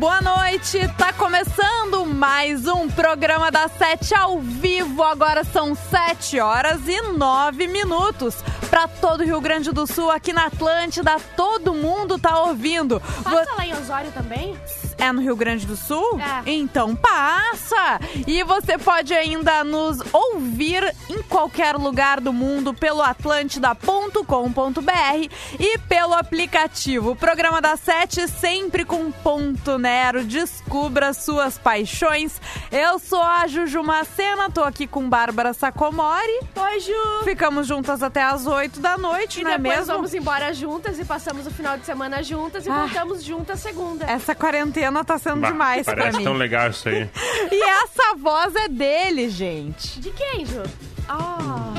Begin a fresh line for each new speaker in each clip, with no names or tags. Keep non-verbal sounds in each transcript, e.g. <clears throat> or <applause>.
Boa noite! Tá começando mais um programa da Sete ao vivo. Agora são sete horas e nove minutos. Pra todo o Rio Grande do Sul, aqui na Atlântida, todo mundo tá ouvindo.
Passa lá em Osório também?
É no Rio Grande do Sul?
É.
Então passa! E você pode ainda nos ouvir em qualquer lugar do mundo pelo atlântida.com.br e pelo aplicativo. O programa da Sete sempre com ponto Nero. Descubra suas paixões. Eu sou a Juju Macena, tô aqui com Bárbara Sacomori.
Oi, Ju!
Ficamos juntas até as 8 da noite,
E
não é
depois
mesmo?
vamos embora juntas e passamos o final de semana juntas e
Ah.
voltamos juntas segunda.
Essa quarentena tá sendo
Bah,
demais pra
Parece
mim.
tão legal isso aí. <laughs>
E essa voz é dele, gente.
De quem, Ju? Ah,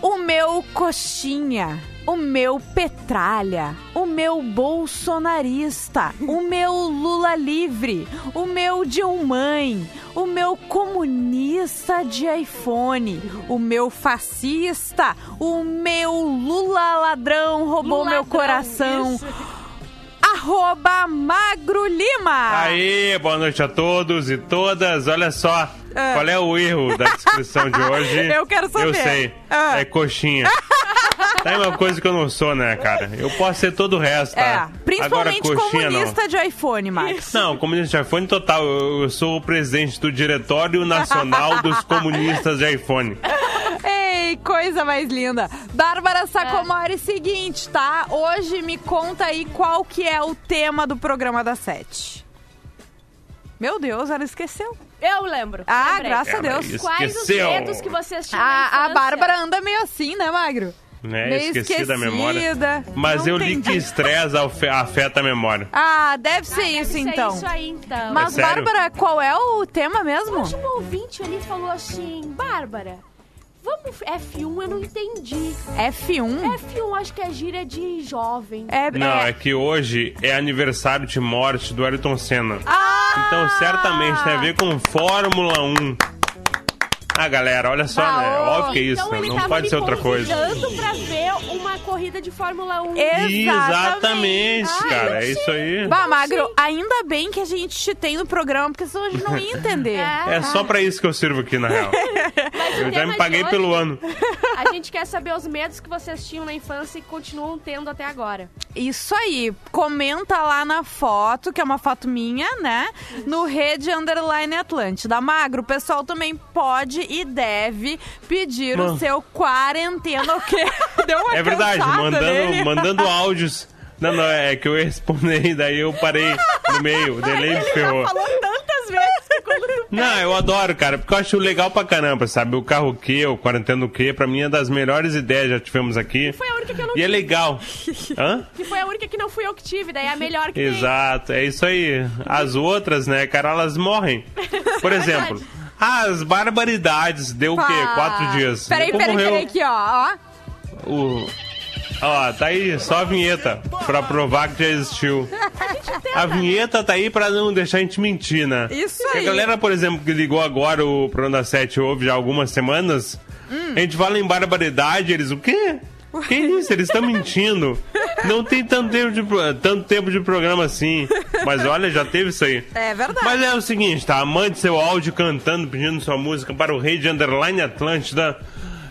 O meu coxinha, o meu petralha, o meu bolsonarista, o meu Lula livre, o meu Dilmãe, o meu comunista de iPhone, o meu fascista, o meu Lula ladrão roubou
Lula
meu
ladrão,
coração.
isso.
Arroba Magro Lima.
Aí, boa noite a todos e todas. Olha só,
Ah.
qual é o erro da descrição de <laughs> hoje?
Eu quero saber.
Eu sei,
Ah.
é coxinha. <laughs> Tá uma coisa que eu não sou, né, cara? Eu posso ser todo o resto, tá?
É, principalmente
Agora, coxinha
comunista de iPhone, Max.
não. Não, comunista de iPhone total. Eu, eu sou o presidente do Diretório Nacional dos Comunistas de iPhone.
Ei, coisa mais linda. Bárbara Sacomori, seguinte, tá? Hoje me conta aí qual que é o tema do programa da Sete. Meu Deus, ela esqueceu.
eu lembro.
Ah,
lembrei.
graças a
É,
Deus.
mas
Quais
Esqueceu.
os medos que vocês tinham
A, a? Bárbara anda meio assim, né, Magro?
Né?
Meio
Esqueci da memória.
esquecida.
Mas
Não
eu li
entendi.
que estresse afe- afeta a memória.
Ah, deve ser
Ah, deve
isso
ser
então.
isso aí, então.
Mas,
É?
Bárbara, qual é o tema mesmo?
Hoje um ouvinte ali falou assim, Bárbara, vamos F1, eu não entendi.
F1?
F1 acho que é gíria de jovem.
É,
Não,
é-
é que hoje é aniversário de morte do Ayrton Senna.
Ah!
Então, certamente tem a ver com Fórmula 1. Ah, galera, olha só,
Ah,
né? Óbvio que é isso,
então
né? Não pode ser outra coisa.
convidando pra ver uma corrida de Fórmula 1.
Exatamente,
Ai,
cara, é isso aí.
Bah, Magro, ainda bem que a gente te tem no programa, porque senão a gente não ia entender. <laughs>
É só pra isso que eu sirvo aqui, na real. <laughs>
O
Eu já me paguei
hoje,
pelo ano.
A gente quer saber os medos que vocês tinham na infância e continuam tendo até agora.
Isso aí. Comenta lá na foto, que é uma foto minha, né? No Rede Underline Atlântida. Magro, o pessoal também pode e deve pedir o
Mano.
seu quarentena o quê? <laughs> Deu uma
É verdade, mandando,
nele.
mandando áudios. Não, não, é que eu ia responder, <laughs> daí eu parei no meio, o delay me <laughs> ferrou.
Falou vezes que quando tu
Não, eu adoro, cara, porque eu acho legal pra caramba, sabe? O carro que, o quarentena que, pra mim é das melhores ideias que já tivemos aqui.
foi a única que eu não
E é
tive.
legal. <laughs> Hã?
Que foi a única que não fui eu que tive, daí é a melhor que.
Exato, é isso aí. As outras, né, cara, elas morrem. <laughs> Por exemplo, as barbaridades deu o quê?
Pá.
Quatro dias.
Peraí,
Depois
peraí,
morreu
peraí, aqui, ó. ó.
O... Ó, tá aí, só a vinheta pra provar que já existiu. <laughs> A vinheta tá aí pra não deixar a gente mentir, né?
Isso aí.
A galera, por exemplo, que ligou agora o programa da 7 ouve já algumas semanas,
Hum.
a gente fala em barbaridade, eles, o quê? Que isso? Eles estão mentindo. Não tem tanto tempo, de, tanto tempo de programa assim. Mas olha, já teve isso aí.
É verdade.
Mas é o seguinte, tá? Mande seu áudio cantando, pedindo sua música para o Rei de Underline Atlântida.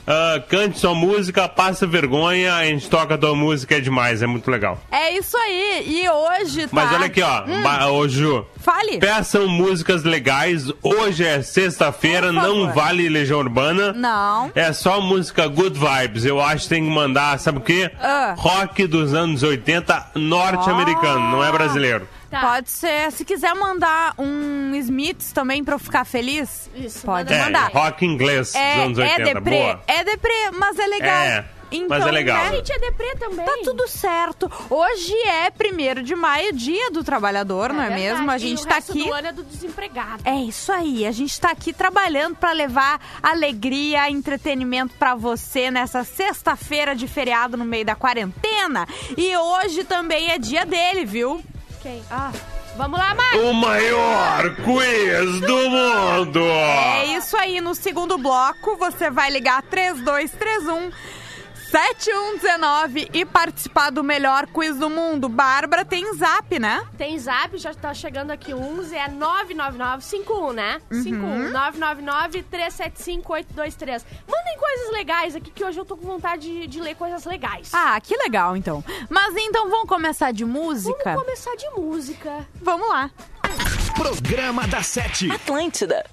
Ah, cante sua música, passa vergonha, a gente toca tua música, é demais, é muito legal.
É isso aí. E hoje tá...
Mas olha aqui, ó, ba- ô Ju,
Fale.
peçam músicas legais, hoje é sexta-feira, não vale Legião Urbana.
Não.
É só música good vibes. Eu acho que tem que mandar, sabe o quê?
Ah.
Rock dos anos 80 norte-americano, não é brasileiro.
Tá.
Pode ser. Se quiser mandar um Smiths também pra eu ficar feliz,
Isso,
pode
manda
mandar.
É, rock inglês
é,
dos
anos
80, é
deprê,
boa.
É deprê, mas é legal.
É.
Então,
Mas é então, legal.
Né?
A gente é deprê também.
Tá tudo certo. Hoje é 1 de maio, dia do trabalhador, é não é
verdade.
mesmo? A gente e
o
tá aqui.
Do ano é do desempregado.
É isso aí. A gente tá aqui trabalhando para levar alegria, entretenimento para você nessa sexta-feira de feriado no meio da quarentena. E hoje também é dia dele, viu?
quem? Ah, vamos lá, Mari!
O maior quiz do mundo!
É isso aí, no segundo bloco você vai ligar 3231 7119 e participar do melhor quiz do mundo. Bárbara tem zap, né?
Tem zap, já tá chegando aqui 11, é 999 51, né?
Uhum.
999 375 823. Mandem coisas legais aqui que hoje eu tô com vontade de, de ler coisas legais.
Ah, que legal então. Mas então vamos começar de música?
Vamos começar de música.
Vamos lá.
Programa da Sete.
Atlântida.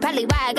Probably why I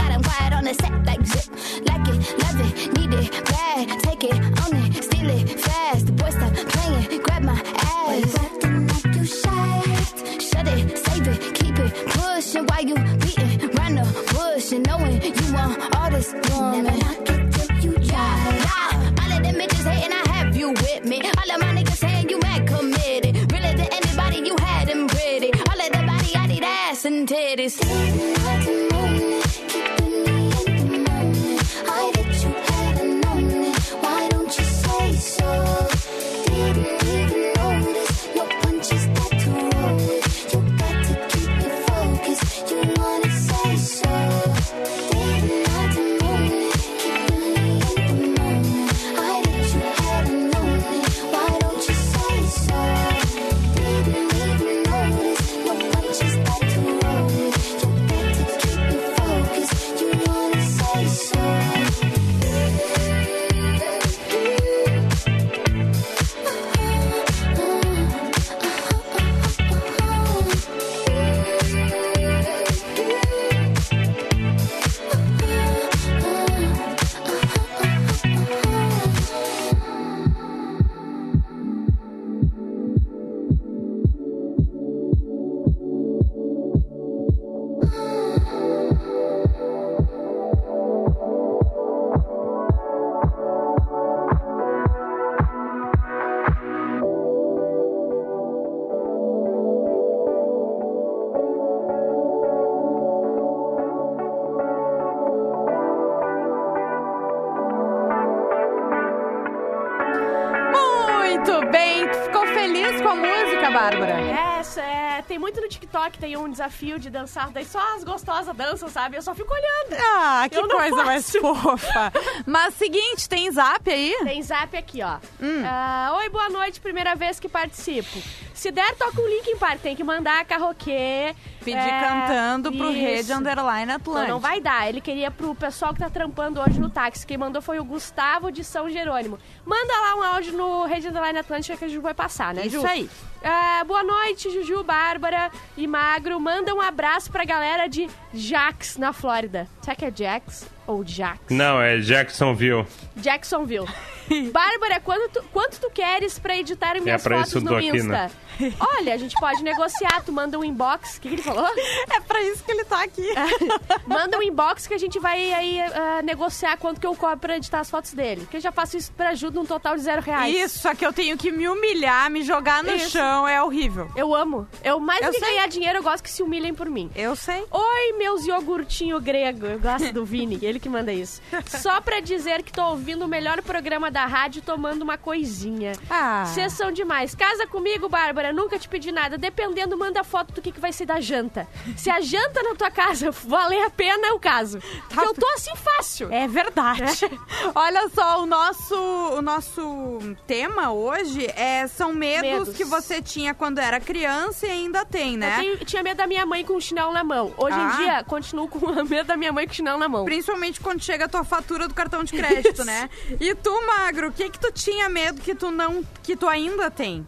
TikTok, tem um desafio de dançar, daí só as gostosas dançam, sabe? Eu só fico olhando.
Ah, que coisa mais fofa. <laughs> Mas seguinte, tem zap aí?
Tem zap aqui, ó.
Hum.
Ah, Oi, boa noite, primeira vez que participo. Se der, toca o link em par. Tem que mandar a carroquê.
Pedir
é,
cantando pro
isso.
Rede Underline
Não,
Atlântico.
não vai dar. Ele queria pro pessoal que tá trampando hoje no táxi. Quem mandou foi o Gustavo de São Jerônimo. Manda lá um áudio no Rede Underline Atlântica que a Ju vai passar, né, Ju?
Isso aí.
É, boa noite, Juju, Bárbara e Magro. Manda um abraço pra galera de Jax, na Flórida. Será que é Jax ou Jax?
Não, é Jacksonville.
Jacksonville. <laughs> Bárbara, quanto tu, quanto tu queres pra editar minhas
pra
fotos
isso
no
tô aqui,
Insta?
né? <laughs>
Olha, a gente pode negociar. Tu manda um inbox. O que, que ele falou?
É pra isso que ele tá aqui. <laughs>
Manda um inbox que a gente vai aí ah, negociar quanto que eu cobro pra editar as fotos dele. Que eu já faço isso pra ajuda num total de zero reais.
Isso, só que eu tenho que me humilhar, me jogar no
Isso.
chão, é horrível.
Eu amo. Eu mais
Eu
do que
sei.
ganhar dinheiro, eu gosto que se humilhem por mim.
Eu sei.
Oi, meus iogurtinho grego. Eu gosto do Vini, ele que manda isso. Só pra dizer que tô ouvindo o melhor programa da rádio tomando uma coisinha.
Ah.
Vocês são demais. Casa comigo, Bárbara. Nunca te pedi nada. Dependendo, manda foto do que, que vai ser da janta. Se a janta na tua casa <laughs> valer a pena, é o caso. Porque eu tô assim fácil.
É verdade. <laughs> Olha só, o nosso, o nosso tema hoje é, são medos,
Medos.
que você tinha quando era criança e ainda tem, né?
Eu tenho- tinha medo da minha mãe com o chinelo na mão. Hoje
Ah.
em dia, continuo com o <laughs> medo da minha mãe com o chinelo na mão.
Principalmente quando chega a tua fatura do cartão de crédito, né? E tu, Magro, o que que tu tinha medo que tu não, que tu ainda tem?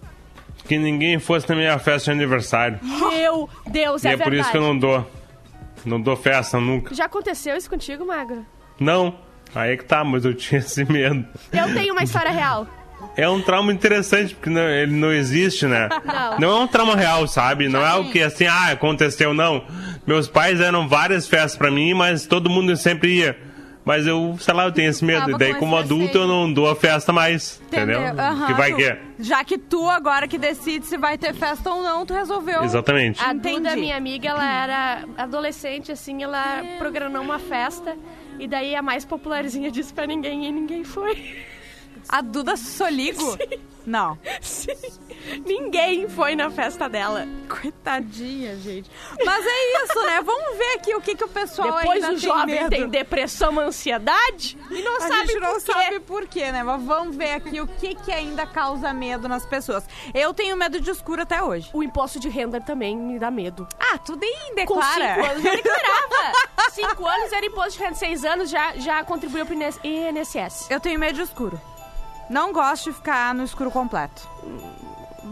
Que ninguém fosse na minha festa de aniversário.
Meu Deus,
e
é,
é por
verdade.
isso que eu não dou. Não dou festa nunca.
Já aconteceu isso contigo, Magro?
Não. Aí é que tá, mas eu tinha esse medo.
Eu tenho uma história real.
É um trauma interessante, porque não- ele não existe, né?
Não.
é um trauma real, sabe? Não é o que assim, ah, aconteceu, não. Meus pais deram várias festas pra mim, mas todo mundo sempre ia. Mas eu, sei lá, eu tenho esse medo. E daí,
com
como adulto,
receio.
eu não dou a festa mais. Entendeu?
Aham,
que vai que é.
Já que tu agora que decide se vai ter festa ou não, tu resolveu.
Exatamente.
A. Duda, minha amiga, ela era adolescente, assim, ela programou uma festa. E daí a mais popularzinha disse pra ninguém e ninguém foi.
A Duda Soligo? <laughs> Não.
Sim. Ninguém foi na festa dela.
Coitadinha, gente. Mas é isso, né? Vamos ver aqui o que, que o pessoal
Depois
ainda
o jovem
medo.
tem depressão, ansiedade e não
A
sabe
gente não
por quê.
sabe por quê, né? Mas vamos ver aqui o que, que ainda causa medo nas pessoas. Eu tenho medo de escuro até hoje.
O imposto de renda também me dá medo.
Ah, tu nem
Com
declara.
cinco anos já declarava. <laughs> cinco anos era imposto de renda, seis anos já, já contribuiu pro INSS.
Eu tenho medo de escuro. Não gosto de ficar no escuro completo.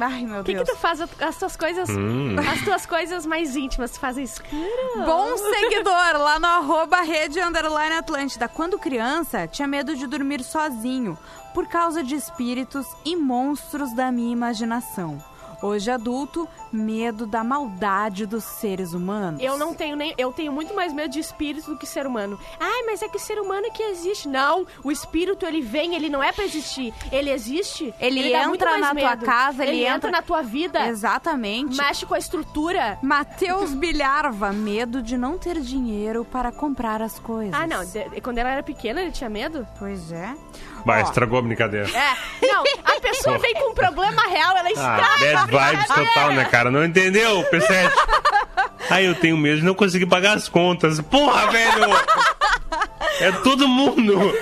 Ai, meu
O que, que
Deus.
tu faz as tuas coisas, as tuas coisas mais íntimas? Tu faz escuro?
Bom seguidor lá no arroba rede underline Atlântida. Quando criança, tinha medo de dormir sozinho por causa de espíritos e monstros da minha imaginação. Hoje adulto, medo da maldade dos seres humanos.
Eu não tenho nem. Eu tenho muito mais medo de espírito do que ser humano. Ai, mas é que ser humano é que existe. Não, o espírito ele vem, ele não é pra existir. Ele existe.
Ele
muito
entra na tua
medo.
casa, ele
entra...
entra-
na tua vida.
Exatamente.
Mexe com a estrutura.
Matheus <laughs> Bilharva, medo de não ter dinheiro para comprar as coisas.
Ah, não. de- quando ela era pequena, ele tinha medo?
Pois é.
Vai, estragou a brincadeira.
É. Não, a pessoa vem com um problema real, ela
Ah,
estraga.
bad vibes total, né, cara? Não entendeu, P7? Aí eu tenho medo de não conseguir pagar as contas. Porra, velho! É todo mundo!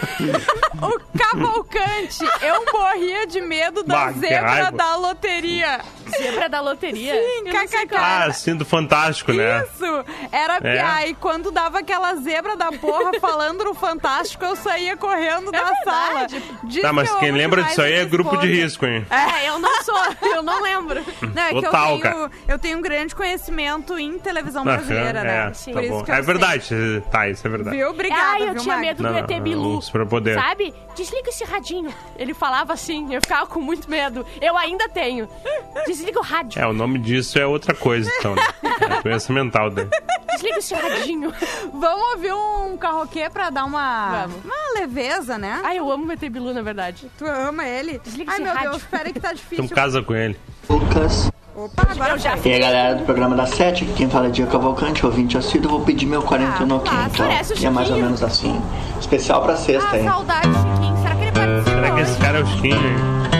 O Cavalcante, eu morria de medo da
Bah,
zebra
raiva.
da loteria.
Zebra da loteria.
Sim,
sei
kkk.
é.
Ah, sendo fantástico, né?
Isso! Era piá. E quando dava aquela zebra da porra falando no Fantástico, eu saía correndo da sala.
verdade.
Diz
Tá, mas
que
quem lembra disso aí é grupo de
esposa.
risco, hein?
É, eu não sou, eu não lembro.
Não, é que
Total,
eu tenho,
cara.
eu tenho um grande conhecimento em televisão brasileira, né?
É,
Sim.
tá É
sei.
verdade, tá, isso é verdade.
Viu? Obrigada,
Ai, eu
viu,
tinha
Magda?
medo do ET Bilu.
um
Desliga esse radinho. Ele falava assim, eu ficava com muito medo. Eu ainda tenho. Desliga o rádio.
É, o nome disso é outra coisa, então, né? É doença mental dele.
Desliga esse radinho.
Vamos ouvir um carroquê pra dar uma,
Vamos.
uma leveza, né?
Ai, eu amo o ET Bilu, na verdade.
Tu ama ele?
Desliga
Ai,
esse
meu
rádio.
Deus, espera que tá difícil.
Então casa com ele.
Lucas.
Opa, agora
Eu já.
E aí galera do programa da Sete, aqui quem fala é Dia Cavalcante, ouvinte assíduo, vou pedir meu 40
Ah,
no
claro,
quinto.
parece o
E é mais ou menos assim. Especial pra sexta,
Ah,
hein?
saudade, Chiquinho. Será que ele participa
Será que esse cara é o Chiquinho, hein?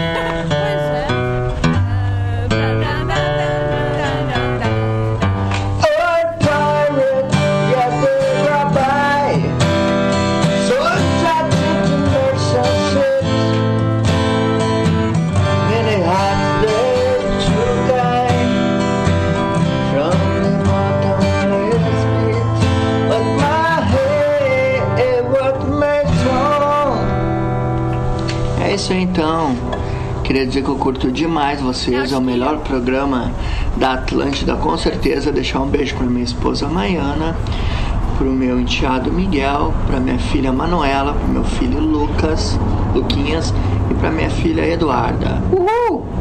Queria dizer que eu curto demais vocês, é o melhor programa da Atlântida, com certeza. Deixar um beijo pra minha esposa Maiana, pro meu enteado Miguel, pra minha filha Manuela, pro meu filho Lucas, Luquinhas e pra minha filha Eduarda. Uhul!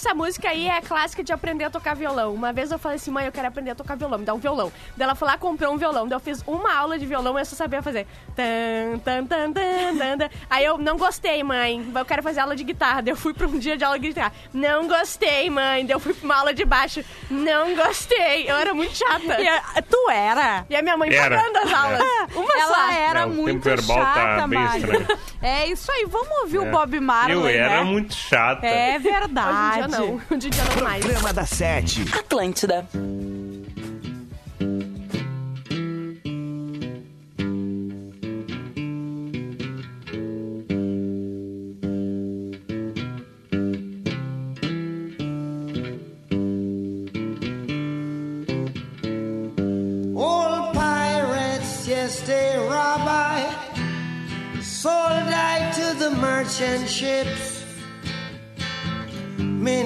Essa música aí é clássica de aprender a tocar violão. Uma vez eu falei assim, mãe, eu quero aprender a tocar violão, me dá um violão. Daí ela foi lá, comprou um violão. Daí eu fiz uma aula de violão e eu só sabia fazer. Tan, tan, tan, tan, tan, tan. Aí eu não gostei, mãe. Eu quero fazer aula de guitarra. Daí eu fui pra um dia de aula de guitarra. Não gostei, mãe. Daí eu fui pra uma aula de baixo. Não gostei. Eu era muito chata.
E a- tu era?
E a minha mãe
Era.
pagando as aulas. Uma
Ela
só.
era
É, o
muito
tá
chata,
estranho.
É isso aí, vamos ouvir o
É.
Bob Marley,
Eu era
né?
muito chata.
É
Hoje em
verdade.
Não. Em <laughs> dia não mais.
Programa da Sete.
Atlântida.
Old pirates,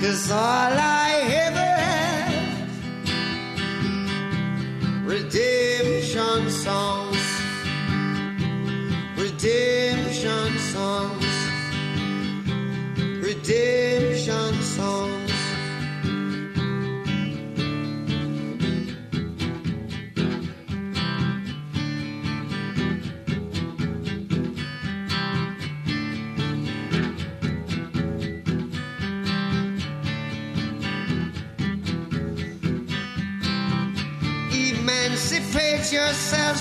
Cause all I ever have, redemption songs, redemption songs, redemption songs.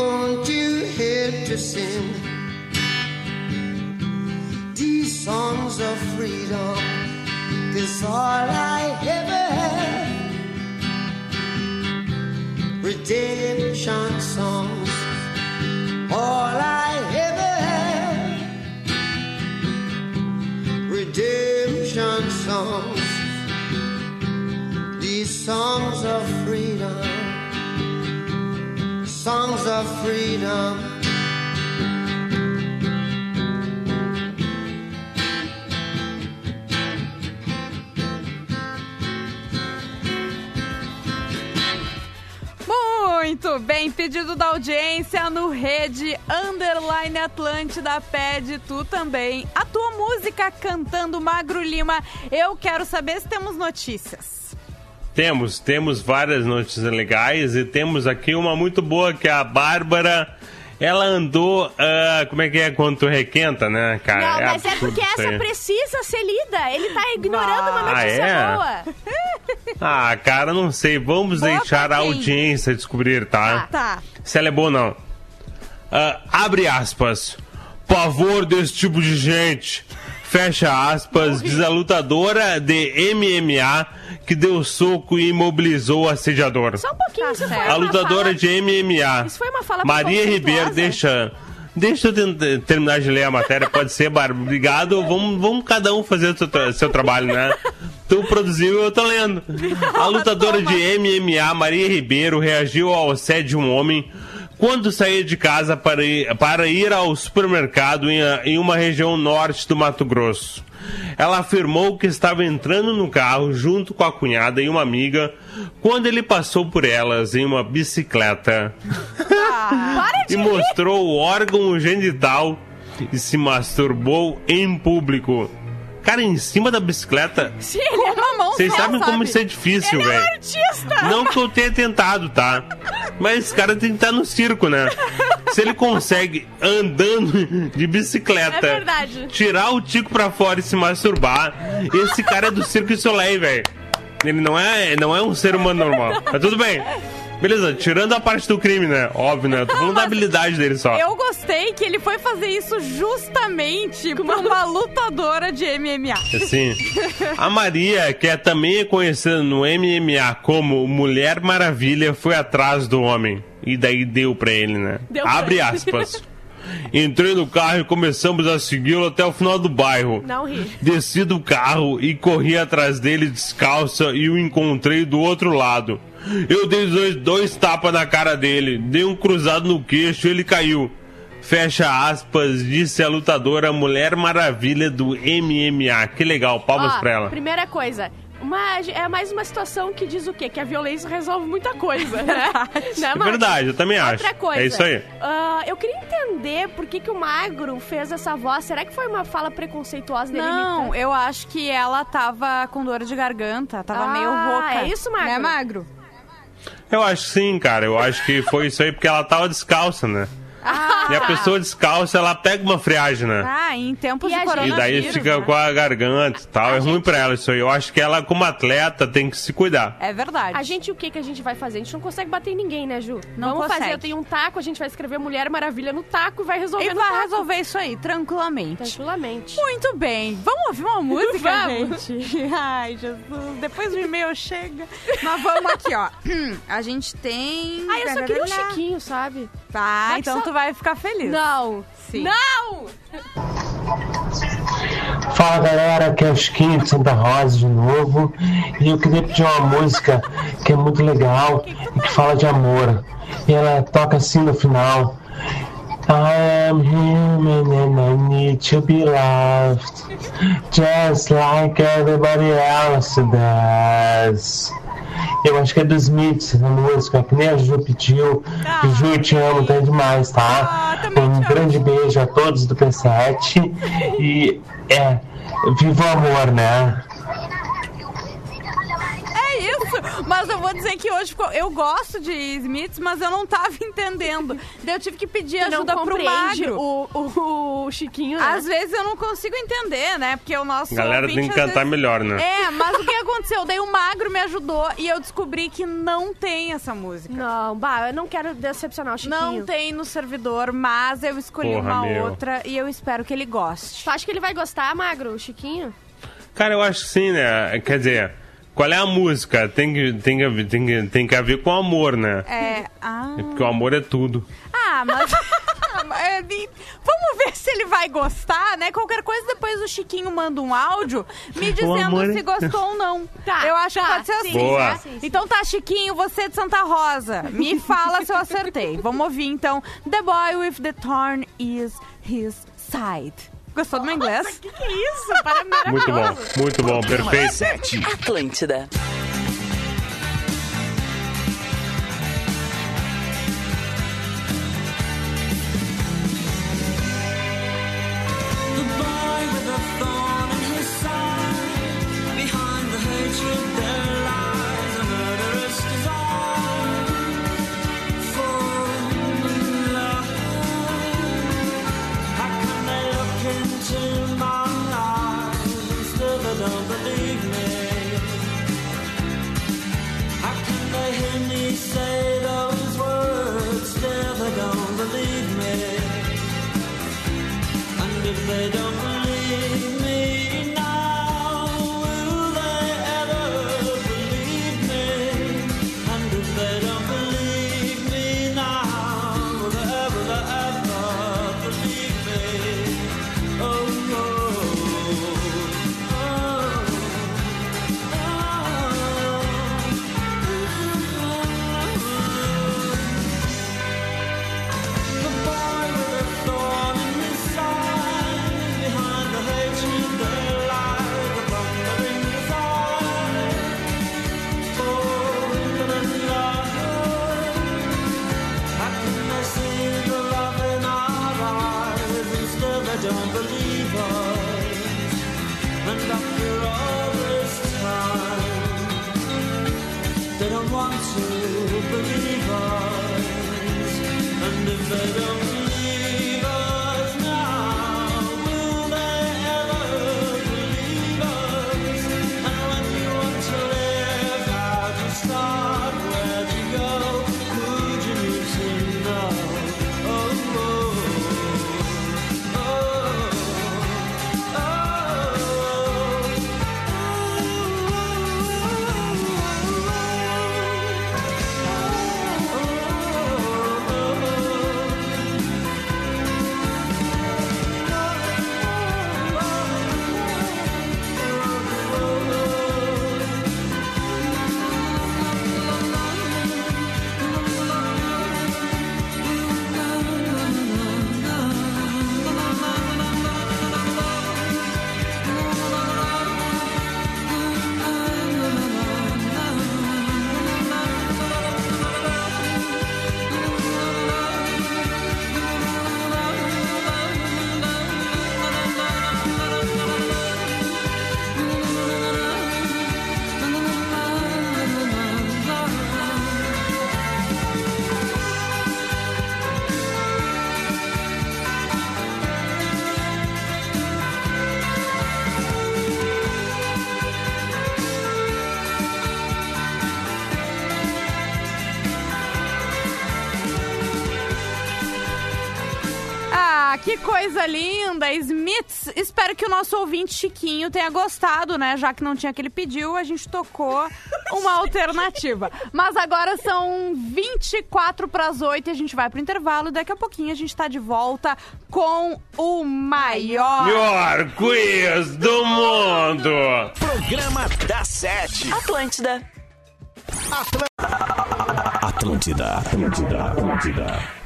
Won't you help to sing these songs of freedom? Cause all I ever had, redemption songs. All I ever had redemption songs, these songs of freedom, songs of freedom.
Muito bem, pedido da audiência no Rede Underline Atlântida pede tu também. A tua música cantando Magro Lima. Eu quero saber se temos notícias.
Temos, temos várias notícias legais e temos aqui uma muito boa que é a Bárbara Ela andou. ah, como é que é quando tu requenta, né, cara?
Não, mas é porque essa precisa ser lida. Ele tá ignorando uma
Ah,
notícia
é?
boa. <laughs>
Ah, cara, não sei. Vamos
Boa
deixar a audiência descobrir, tá?
Tá.
Se ela é boa ou não. Ah, abre aspas. Pavor desse tipo de gente. Fecha aspas. Diz a lutadora de MMA que deu soco e imobilizou o assediador.
Só um pouquinho,
Tá
isso foi.
A lutadora
fala-
de MMA.
Isso foi uma fala
Maria. Ribeiro, deixa. Deixa eu terminar de ler a matéria, pode ser, Bárbara. Obrigado. Vamos, vamos cada um fazer o seu, tra- seu trabalho, né? Tu produziu, eu tô lendo. A lutadora de MMA, Maria Ribeiro, reagiu ao assédio de um homem quando saía de casa para ir, para ir ao supermercado em, em uma região norte do Mato Grosso. Ela afirmou que estava entrando no carro junto com a cunhada e uma amiga quando ele passou por elas em uma bicicleta
de
e mostrou o órgão genital e se masturbou em público. Cara, em cima da bicicleta.
Sim, ele é
Uma mão
Vocês sabem como
sabe?
isso é difícil, velho.
artista.
Não que eu tenha tentado, tá? Mas esse cara tem que estar no circo, né? Se ele consegue, andando de bicicleta,
É verdade.
tirar o tico pra fora e se masturbar, esse cara é do Circo Soleil, velho. Ele não é, não é um ser humano normal. Mas tudo bem. Beleza, tirando a parte do crime, né? Óbvio, né? Eu tô falando da habilidade dele só.
Eu gostei que ele foi fazer isso justamente com uma lutadora de MMA.
Sim. A Maria, que é também conhecida no MMA como Mulher Maravilha, foi atrás do homem. E daí deu pra ele, né?
Deu pra
Abre
ele.
aspas. Entrei no carro e começamos a segui-lo até o final do bairro.
Não ri.
Desci do carro e corri atrás dele descalça e o encontrei do outro lado. Eu dei dois, dois tapas na cara dele, dei um cruzado no queixo e ele caiu. Fecha aspas, disse a lutadora Mulher Maravilha do MMA. Que legal, palmas
Ó,
pra ela.
Primeira coisa. Uma, é mais uma situação que diz o quê? Que a violência resolve muita coisa, né? <laughs> né
É verdade, eu também acho.
Outra coisa.
É isso aí.
ah, eu queria entender por que, que o Magro fez essa voz. Será que foi uma fala preconceituosa dele?
Não, eu acho que ela tava com dor de garganta, tava
Ah,
meio rouca.
é isso, Magro?
Né, Magro?
Eu acho sim, cara. Eu acho que foi isso aí porque ela tava descalça, né?
Ah,
E a pessoa descalça, ela pega uma friagem, né?
Ah, em tempos
E
de
gente-
E
coronavírus.
daí fica
né?
com a garganta e tal.
A
é ruim
gente-
pra ela isso aí. Eu acho que ela, como atleta, tem que se cuidar.
É verdade.
A gente, o que que a gente vai fazer? A gente não consegue bater em ninguém, né, Ju?
Não
Vamos
consegue.
fazer, eu tenho um taco, a gente vai escrever Mulher Maravilha no taco e vai resolver
E
no
vai
taco.
resolver isso aí, tranquilamente.
Tranquilamente.
Muito bem. Vamos ouvir uma música,
Vamos.
gente? <laughs> Ai, Jesus. Depois do e-mail chega. Mas vamos aqui, ó. <clears throat> A gente tem...
Ah, eu só queria o Chiquinho, sabe?
Ah,
Vai que
então
só-
tu vai ficar feliz.
Não.
Sim.
Não!
Fala galera, aqui é o Chiquinho de Santa Rosa de novo e eu queria pedir uma música que é muito legal e que fala de amor. E ela toca assim no final. I am human and I need to be loved just like everybody else does. Eu acho que é dos Smiths essa música, que nem a Ju pediu.
Ah,
Ju, eu te amo, tá demais, tá?
Ah,
um
te amo.
grande beijo a todos do P7 e é, viva o amor, né?
Mas eu vou dizer que hoje ficou... eu gosto de Smiths, mas eu não tava <laughs> entendendo. Daí eu tive que pedir ajuda pro magro.
o, o, o Chiquinho, né?
Às vezes eu não consigo entender, né? Porque o nosso
A galera
ouvinte,
tem que cantar
vezes-
melhor, né?
É, mas o que aconteceu? Daí o magro me ajudou e eu descobri que não tem essa música.
Não, bah, eu não quero decepcionar o Chiquinho.
Não tem no servidor, mas eu escolhi
Porra,
uma
meu.
outra e eu espero que ele goste.
Tu acha que ele vai gostar, Magro, o Chiquinho?
Cara, eu acho que sim, né? Quer dizer, qual é a música? Tem que, tem que, tem que, tem que haver com amor, né?
É. Ah,
Porque o amor é tudo.
ah mas. <laughs> é, Vamos ver se ele vai gostar, né? Qualquer coisa, depois o Chiquinho manda um áudio me dizendo
é-
se gostou ou não. <laughs>
Tá,
eu acho
tá,
que pode ser
sim,
assim.
Boa.
né?
sim, sim.
Então tá, Chiquinho, você de Santa Rosa. Me <laughs> fala se eu acertei. Vamos ouvir então. The boy with the thorn is his side. Gostou do meu inglês?
Que que é isso? Para
Muito bom, muito bom, perfeito.
7.
Atlântida.
And
que coisa linda! Smiths, espero que o nosso ouvinte Chiquinho tenha gostado, né? Já que não tinha que ele pediu, a gente tocou <laughs> uma alternativa. Mas agora são 24 para as 8 e a gente vai pro intervalo. Daqui a pouquinho a gente tá de volta com o maior.
Melhor quiz do mundo!
Programa da Sete.
Atlântida.
Atlântida, Atlântida, Atlântida.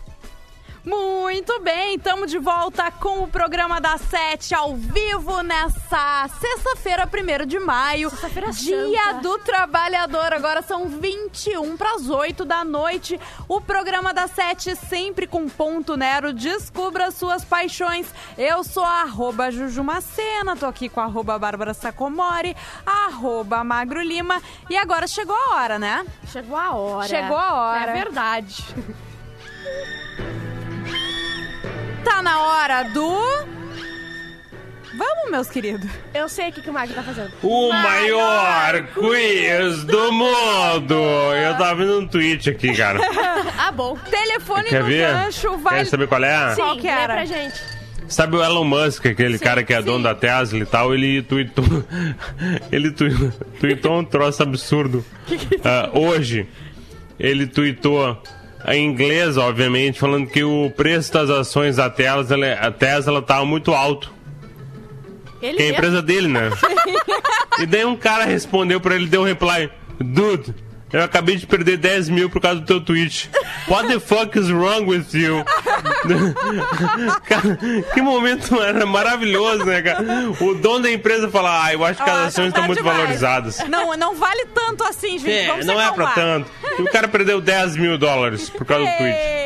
Muito bem, estamos de volta com o programa da Sete ao vivo nessa sexta-feira, 1 de maio.
Sexta-feira
Dia
Santa.
do Trabalhador. Agora são 21 para as 8 da noite. O programa da Sete sempre com ponto Nero. Descubra suas paixões. Eu sou a arroba Jujumacena, tô aqui com a arroba Bárbara Sacomori, arroba Magro Lima. E agora chegou a hora, né?
Chegou a hora.
Chegou a hora.
É verdade.
Tá na hora do... Vamos, meus queridos.
Eu sei o que, que o Magno tá fazendo.
O maior quiz do mundo! Eu tava vendo um tweet aqui, cara. <laughs>
Ah, bom.
Telefone
Quer
no
ver?
gancho, vai...
Quer saber qual é?
Sim,
Qual que
lê
era?
pra gente.
Sabe o Elon Musk, aquele
Sim,
cara que é
sim.
dono da Tesla e tal, ele tweetou. <laughs> ele tweetou um troço absurdo. <laughs> Ah, hoje, ele tweetou em inglês, obviamente, falando que o preço das ações da Tesla, a Tesla tava muito alto.
Ele
Que é a empresa dele, né? <laughs> e daí um cara respondeu pra ele, deu um reply: Dude, eu acabei de perder 10 mil por causa do teu tweet. What the fuck is wrong with you? <laughs> cara, que momento era maravilhoso, né, cara? O dono da empresa fala: Ah, eu acho que as
Ah,
ações
tá
estão muito
demais.
valorizadas.
Não, não vale tanto assim, gente.
É,
Vamos
não
se
é pra tanto. E o cara perdeu 10 mil dólares por causa do tweet.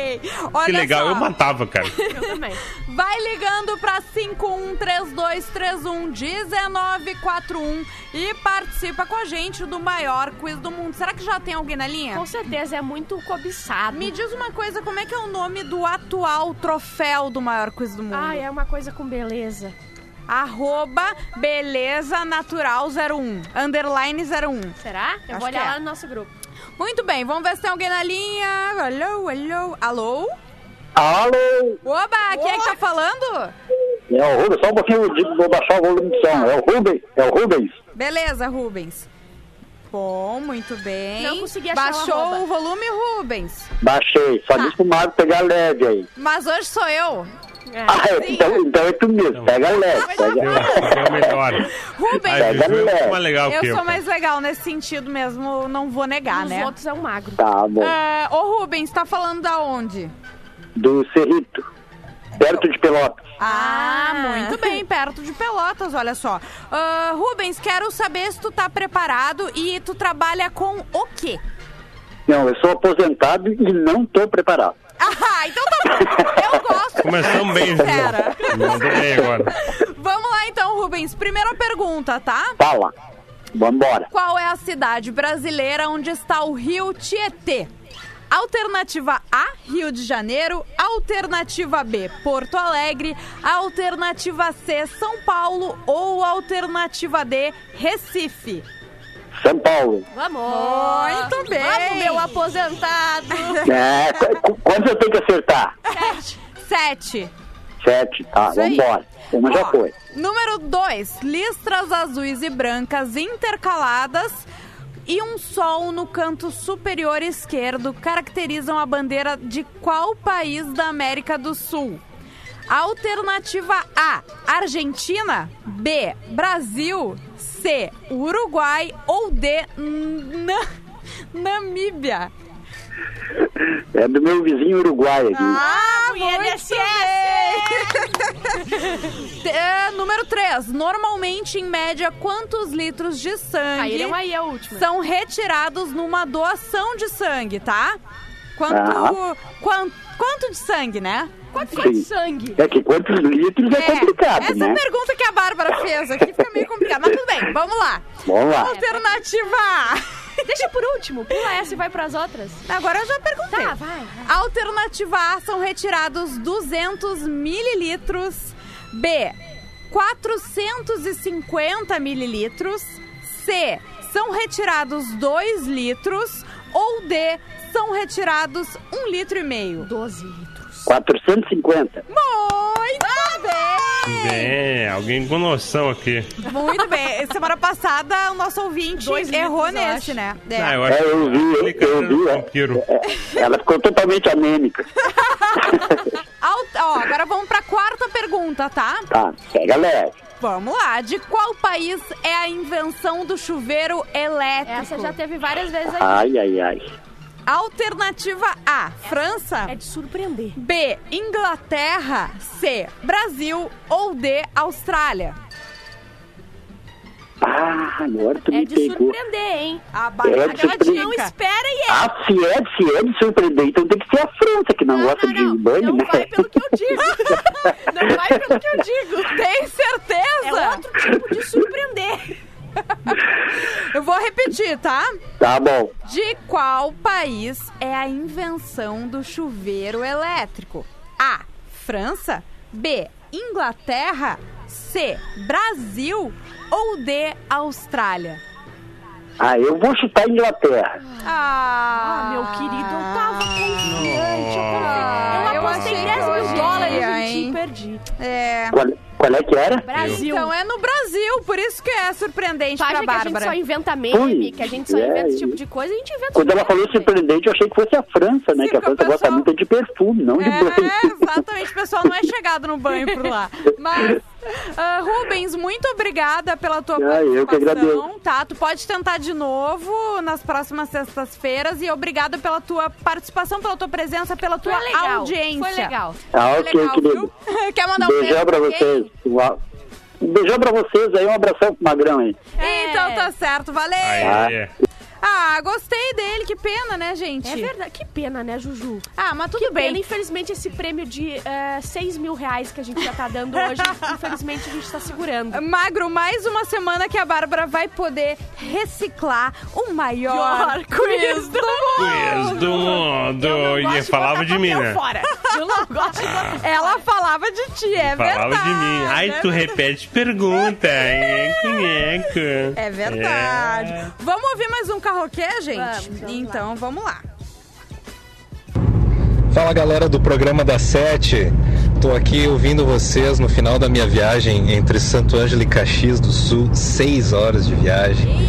Olha
Que legal,
só.
eu matava, cara. <laughs>
Eu também.
Vai ligando pra 5132311941 e participa com a gente do maior quiz do mundo. Será que já tem alguém na linha?
Com certeza é muito cobiçado.
Me diz uma coisa, como é que é o nome do atual troféu do maior quiz do mundo?
Ah, é uma coisa com beleza.
Arroba beleza natural 01, underline 01.
Será? Eu
Acho
vou olhar
é.
lá no nosso grupo.
Muito bem, vamos ver se tem alguém na linha. Alô, alô, alô?
Alô,
Oba, quem é que tá falando?
É o Rubens, só um pouquinho, digo, vou baixar o volume do som. É o Rubens, é o Rubens.
Beleza, Rubens. Bom, muito bem.
Não consegui achar o
Baixou
arroba.
o volume, Rubens.
Baixei, só
Tá.
disse pro Mago pegar leve aí.
Mas hoje sou eu.
Ah, é, então, então é tu mesmo, pega leve. Pega...
Deu, deu melhor.
Rubens,
A Juju é pouco mais legal
eu
que eu.
sou mais legal nesse sentido mesmo, não vou negar,
Os
né?
outros é um magro.
Tá bom.
É, ô Rubens, tá falando da onde?
Do Cerrito, perto de Pelotas.
Ah, muito bem, perto de Pelotas, olha só. Ah, Rubens, quero saber se tu tá preparado e tu trabalha com o quê?
Não, eu sou aposentado e não tô preparado. <laughs>
Ah, então tá bom. Eu gosto.
Começamos bem. Mandou bem agora.
Vamos lá então, Rubens. Primeira pergunta, tá?
Fala, vambora.
Qual é a cidade brasileira onde está o rio Tietê? Alternativa A, Rio de Janeiro. Alternativa B, Porto Alegre. Alternativa C, São Paulo. Ou alternativa D, Recife.
São Paulo.
Vamos!
Muito bem.
Vamos, meu aposentado! <laughs>
É, qu- qu- quantos eu tenho que acertar?
Sete.
Sete, tá,
Isso aí.
vambora. Uma já foi.
Número 2. Listras azuis e brancas intercaladas e um sol no canto superior esquerdo caracterizam a bandeira de qual país da América do Sul? Alternativa A: Argentina. B: Brasil. C: Uruguai. Ou D: Na- Namíbia.
É do meu vizinho uruguai aqui.
Ah,
o
muito bem. É, número 3. Normalmente, em média, quantos litros de sangue
Caíram aí a última.
são retirados numa doação de sangue, tá? Quanto,
Ah.
quanto, quanto de sangue, né?
Quanto foi de
Sim.
sangue?
É que quantos litros é, complicado,
essa
né?
pergunta que a Bárbara fez aqui fica meio complicada. Mas tudo bem, vamos lá.
Vamos lá.
Alternativa A.
Deixa por último. Pula essa e vai pras outras.
Agora eu já perguntei.
Tá, vai.
Alternativa A são retirados 200 mililitros. B, 450 mililitros. C, são retirados 2 litros. Ou D, são retirados 1 litro e meio.
12 litros.
450.
Muito bem!
Bem, alguém com noção aqui.
Muito bem. Semana passada o nosso ouvinte
Dois
errou
eu
nesse,
acho.
né?
Ah,
É.
eu acho
É, eu vi, eu,
Aplica
eu vi. é.
vampiro.
É, Ela ficou totalmente anêmica. <laughs>
Ó, agora vamos pra quarta pergunta, tá?
Tá, pega leve.
Vamos lá. De qual país é a invenção do chuveiro elétrico?
Essa já teve várias vezes aí.
Ai, ai, ai.
Alternativa A, França.
É de surpreender.
B, Inglaterra. C, Brasil. Ou D, Austrália.
Ah, agora tu
É
me
de
pegou.
surpreender, hein?
A
É surpreender.
Não espera e é.
Ah, se é, se é de surpreender, então tem que ser a França, que não,
Não,
gosta
não,
de
não.
banho,
Não
né?
vai pelo que eu digo. <laughs> Não vai pelo que eu digo.
Tem
É
certeza?
outro tipo de surpreender.
Vou repetir, tá?
Tá bom.
De qual país é a invenção do chuveiro elétrico? A. França. B. Inglaterra. C. Brasil. Ou D. Austrália?
Ah, eu vou chutar Inglaterra.
Ah,
Ah, meu querido, eu tava confiante. Eu,
Ah,
eu
eu
apostei
achei
10
que
mil dólares e perdi.
É.
Qual, qual é que era?
Brasil.
Então é no Brasil, por isso que é surpreendente
Tu acha
pra
que a gente
Bárbara.
só inventa meme,
Ui,
que a gente só
é,
inventa esse tipo de coisa, a gente inventa
Quando ela falou
surpreendente.
surpreendente, eu achei que fosse a França, né?
Sim,
que a França gosta
pessoal-
muito de perfume, não de banho.
É, exatamente. O pessoal não é chegado no banho por lá. <laughs> Mas, ah, Rubens, muito obrigada pela tua
Ah, eu que
participação,
agradeço.
tá? Tu pode tentar de novo nas próximas sextas-feiras e obrigada pela tua participação, pela tua presença, pela tua
Foi legal,
audiência.
foi legal.
Ah,
Foi
ok,
legal,
querido. <laughs>
Quer mandar um
Beijão
beijo
pra vocês. Uau. Um beijão pra vocês aí, um abração pro Magrão aí.
Então tá certo, valeu.
Aí,
Ah.
gostei dele, que pena, né, gente?
É verdade. Que pena, né, Juju?
Ah, mas tudo
Que
bem.
pena. Infelizmente, esse prêmio de eh, 6 mil reais que a gente já tá dando hoje, <laughs> infelizmente, a gente tá segurando.
Magro, mais uma semana que a Bárbara vai poder reciclar o maior quiz do mundo.
Quiz do mundo.
Eu não
E
gosto
falava
botar
de mim, né?
Fora. Eu não gosto de botar
Ela falava de ti, é
Falava
verdade.
de mim. Ai, tu
é
repete pergunta. Nheco.
É verdade.
É.
Vamos ouvir mais um carroquê, gente?
Vamos, vamos
então, vamos lá.
Fala galera do programa da Sete. Tô aqui ouvindo vocês no final da minha viagem entre Santo Ângelo e Caxias do Sul, seis horas de viagem.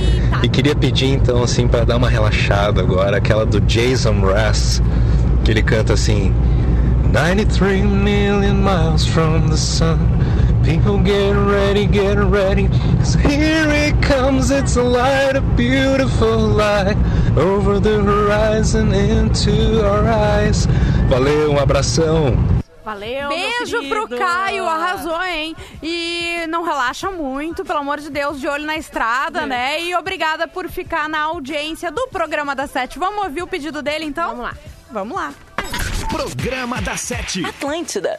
E queria pedir então assim para dar uma relaxada agora, aquela do Jason Mraz, que ele canta assim: 93 million miles from the sun. People get ready, get ready. 'cause here it comes, it's a light, a beautiful light. Over the horizon into our eyes. Valeu, um abração.
Valeu, meu
Beijo pro. Caio, arrasou, hein? E não relaxa muito, pelo amor de Deus, de olho na estrada, né? E obrigada por ficar na audiência do programa da Sete. Vamos ouvir o pedido dele, então?
Vamos lá.
Vamos lá.
Programa da Sete.
Atlântida.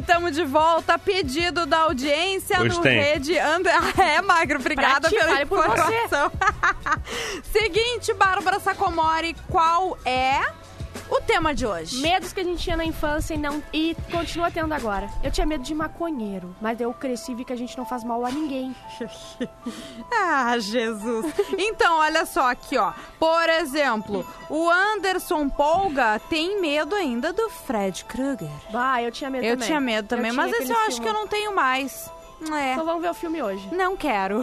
estamos de volta. Pedido da audiência
Hoje
no
tem.
Rede André. <laughs> Ah, é, Magro, obrigada
ti,
pela
você.
informação. <laughs> Seguinte, Bárbara Sacomori, qual é o tema de hoje?
Medos que a gente tinha na infância e, não, e continua tendo agora. Eu tinha medo de maconheiro, mas eu cresci e vi que a gente não faz mal a ninguém. <laughs>
Ah, Jesus. Então, olha só aqui, ó. Por exemplo, o Anderson Polga tem medo ainda do Fred Krueger.
Bah, eu tinha medo
Eu
também.
tinha medo também,
Eu
mas esse eu acho que eu
filme.
não tenho mais. É.
Então vamos ver o filme hoje.
Não quero.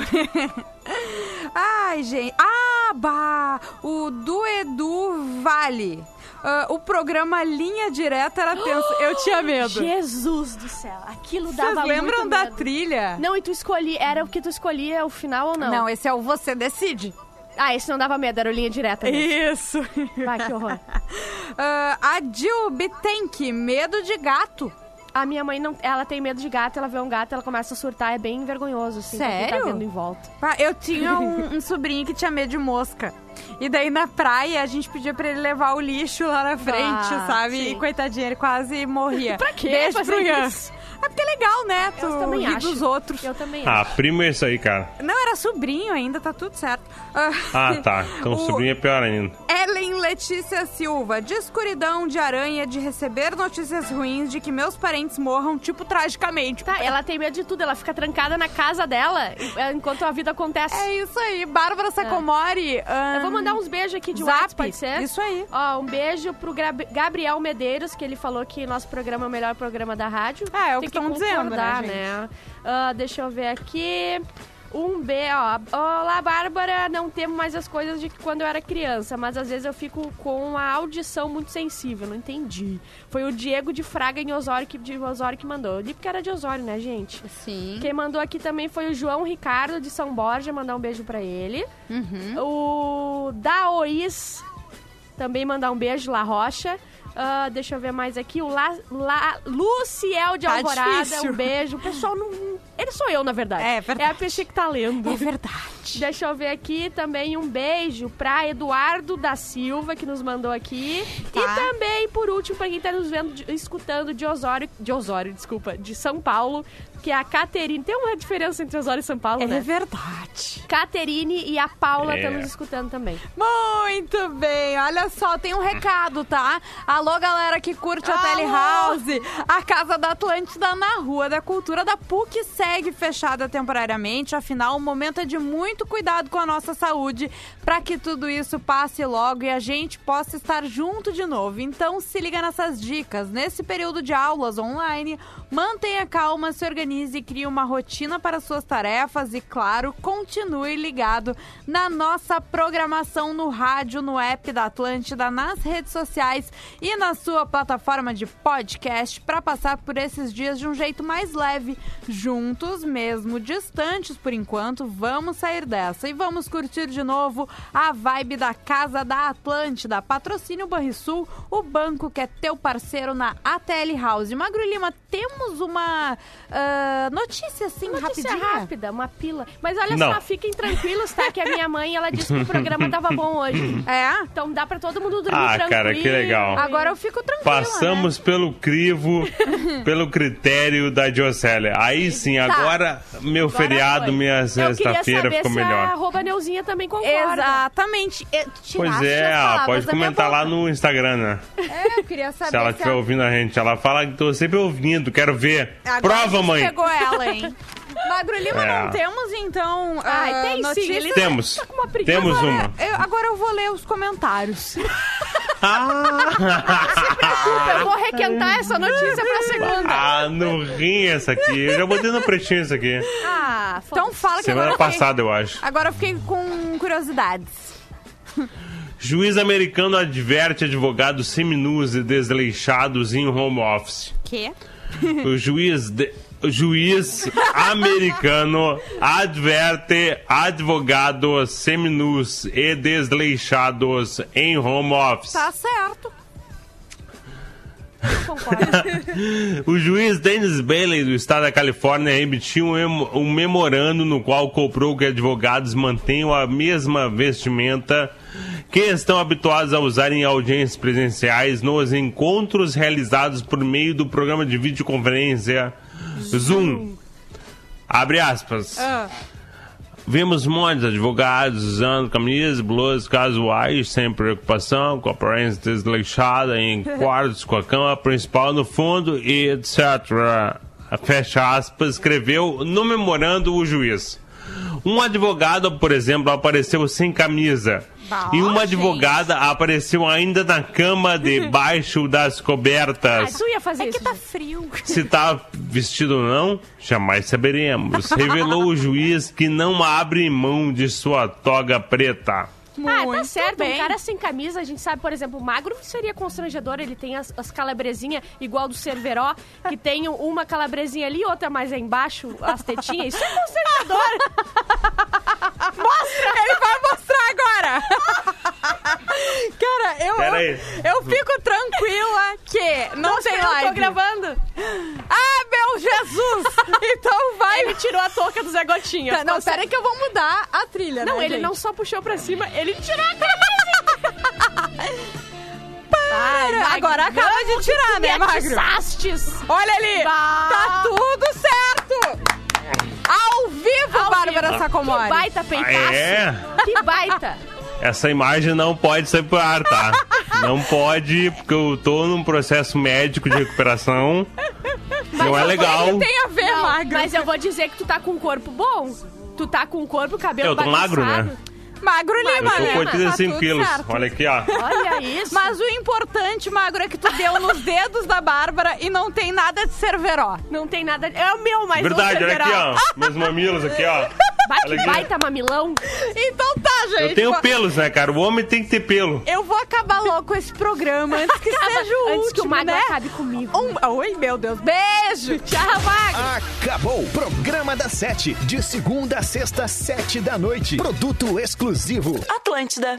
<laughs> Ai, gente. Ah, bah, o do Edu Vale. Ah, o programa Linha Direta era tenso. Eu tinha medo.
Jesus do céu, aquilo
Vocês
dava
lembram
muito
da
medo.
trilha?
Não, e tu escolhi, era o que tu escolhia o final ou não?
Não, esse é o Você Decide.
Ah, esse não dava medo, era o linha direta mesmo.
Isso.
Vai, que horror. <laughs>
Ah, a Jill Bitenk, medo de gato.
A minha mãe, não, ela tem medo de gato, ela vê um gato, ela começa a surtar, é bem vergonhoso, assim, quem
Sério?
tá vendo em volta.
Ah, Eu tinha um, um sobrinho que tinha medo de mosca. E daí na praia a gente pedia pra ele levar o lixo lá na frente,
Ah,
sabe?
sim.
E coitadinho, ele quase morria. <laughs>
Pra quê
Beijo
fazer
pro Ian.
isso?
É porque é legal, né? Tu
Eu também acho.
dos outros.
Eu também
Ah,
acho.
primo é isso aí, cara.
Não, era sobrinho ainda, tá tudo certo.
Ah, tá. Então <laughs>
O-
sobrinho é pior ainda.
Ellen Letícia Silva, de escuridão de aranha de receber notícias ruins de que meus parentes morram, tipo, tragicamente.
Tá, ela tem medo de tudo, ela fica trancada na casa dela eh, enquanto a vida acontece.
É isso aí, Bárbara Sacomori.
Eu vou mandar uns beijos aqui de
Zap,
WhatsApp, pode ser?
isso aí.
Ó, um beijo pro Gabriel Medeiros, que ele falou que nosso programa é o melhor programa da rádio.
É, é o
Tem
que tão dizendo, né, gente?
né? Ah, deixa eu ver aqui. Um B, ó. Olá, Bárbara. Não temo mais as coisas de quando eu era criança, mas às vezes eu fico com a audição muito sensível. Não entendi. Foi o Diego de Fraga em Osório que, de Osório que mandou. Eu li porque era de Osório, né, gente?
Sim.
Quem mandou aqui também foi o João Ricardo de São Borja. Mandar um beijo pra ele.
Uhum.
O Daoís também mandar um beijo, La Rocha. Ah, deixa eu ver mais aqui. O La, La- Luciel de
Tá
Alvorada,
difícil.
um beijo. O pessoal não. Ele sou eu, na verdade.
É verdade.
É a pessoa que tá lendo.
É verdade.
Deixa eu ver aqui também um beijo pra Eduardo da Silva, que nos mandou aqui.
Tá.
E também, por último, pra quem tá nos vendo, de- escutando de Osório. De Osório, desculpa, de São Paulo, que é a Caterine. Tem uma diferença entre Osório e São Paulo,
É
né?
verdade.
Caterine e a Paula
É.
estão nos escutando também.
Muito bem, olha só, tem um recado, tá? Alô, galera que curte a
Alô!
Telehouse. A Casa da Atlântida na Rua da Cultura da PUC segue fechada temporariamente, afinal, o momento é de muito cuidado com a nossa saúde para que tudo isso passe logo e a gente possa estar junto de novo. Então, se liga nessas dicas. Nesse período de aulas online, mantenha calma, se organize e crie uma rotina para suas tarefas e, claro, continue ligado na nossa programação no rádio, no app da Atlântida, nas redes sociais e na sua plataforma de podcast para passar por esses dias de um jeito mais leve, juntos, mesmo distantes por enquanto. Vamos sair dessa e vamos curtir de novo a vibe da Casa da Atlântida. Patrocínio Banrisul, o banco que é teu parceiro na ATL House. Magro Lima, temos uma ah, notícia assim
Notícia
rapidinha.
rápida, uma pila. Mas olha
Não.
só, fiquem tranquilos, tá? Que a minha mãe, ela disse que o programa <laughs> tava bom hoje.
É?
Então dá pra todo mundo dormir
Ah,
tranquilo.
cara, que legal.
Agora eu fico tranquila, né?
Passamos pelo crivo, <laughs> pelo critério da Diocélia. Aí sim, agora meu
Agora
feriado,
foi.
minha
Eu queria
sexta-feira
saber
ficou
se a
melhor.
arroba Neuzinha também concorda.
Exatamente. Eu-
Pois é, pode comentar lá no Instagram, né?
É, eu queria saber
Se ela estiver ouvindo a gente. Ela fala que tô sempre ouvindo, quero ver.
Agora a
Prova, mãe!
pegou ela, hein? <laughs> Magro Lima,
É.
não temos, então,
Ai,
ah,
tem sim,
notícias?
ele
Temos.
tá com uma preguiça.
Temos
Agora,
uma.
eu, agora eu vou ler os comentários. <laughs> <laughs>
Desculpa, eu vou requentar essa notícia pra segunda.
Ah, no rim essa aqui. Eu já botei no pretinho essa aqui.
Ah,
Então fala que
Semana
agora eu fiquei-
passada, eu acho.
Agora eu fiquei com curiosidades.
Juiz americano adverte advogados seminus e desleixados em home office.
Que?
O juiz, de- juiz americano adverte advogados seminus e desleixados em home office.
Tá certo. <laughs>
O juiz Dennis Bailey, do estado da Califórnia, emitiu um, um memorando no qual cobrou que advogados mantenham a mesma vestimenta que estão habituados a usar em audiências presenciais nos encontros realizados por meio do programa de videoconferência Zoom. Abre aspas.
Ah,
Vimos muitos advogados usando camisas, blusas casuais, sem preocupação, com a aparência desleixada, em <laughs> quartos com a cama principal no fundo e etc. Fecha aspas, escreveu no memorando o juiz. Um advogado, por exemplo, apareceu sem camisa.
Bah,
e uma
gente.
advogada apareceu ainda na cama debaixo das
Ah,
cobertas.
tu ia fazer
é que
isso.
tá frio.
Se tá vestido ou não, jamais saberemos. Revelou o juiz que não abre mão de sua toga preta.
Ah,
Muito
tá certo.
bem.
Um cara sem camisa, a gente sabe, por exemplo, o magro seria constrangedor. Ele tem as, as calabresinhas igual do Cerveró, que <laughs> tem uma calabresinha ali, outra mais embaixo, as tetinhas. Isso é constrangedor. <laughs>
Mostra! Ele vai mostrar agora! <laughs> <laughs> Cara, eu, eu fico tranquila que não
Nossa,
tem
eu
live.
tô gravando.
Ah, meu Jesus! <laughs> Então vai.
Ele tirou a touca do Zé Gotinha.
Tá, não, pera aí que eu vou mudar a trilha,
Não,
né,
ele
gente?
não só puxou pra cima, ele tirou a camisinha. <laughs>
Para! Agora acaba de tirar, né, Magro? Olha ali!
Bah.
Tá tudo certo! Ao vivo,
Ao
Bárbara
vivo.
Sacomori.
Que baita peitaço.
É.
Que baita.
Essa imagem não pode ser pro ar, tá? <laughs> Não pode, porque eu tô num processo médico de recuperação. não é legal.
O que tem a ver,
Não,
Magro?
Mas eu vou dizer que tu tá com um corpo bom. Tu tá com um corpo, cabelo
Eu tô magro,
bagunçado.
né?
Magro
Eu
Lima,
tô
né?
com
Tá
85
tudo
quilos.
certo.
Olha aqui, ó.
Olha isso.
Mas o importante, Magro, é que tu deu nos dedos da Bárbara e não tem nada de cerveró.
Não tem nada... É o meu, mas
Verdade, olha aqui, ó. Meus mamilos aqui, ó.
Vai que baita mamilão.
Então tá, gente.
Eu tenho
Vou-
pelos, né, cara? O homem tem que ter pelo.
Eu vou acabar logo com esse programa antes que
Acaba-
seja o
antes
último,
que o Magro
né?
acabe comigo.
Um... Oi, meu Deus. Beijo. Tchau, Magro.
Acabou. Programa da Sete. De segunda a sexta, sete da noite. Produto exclusivo.
Atlântida.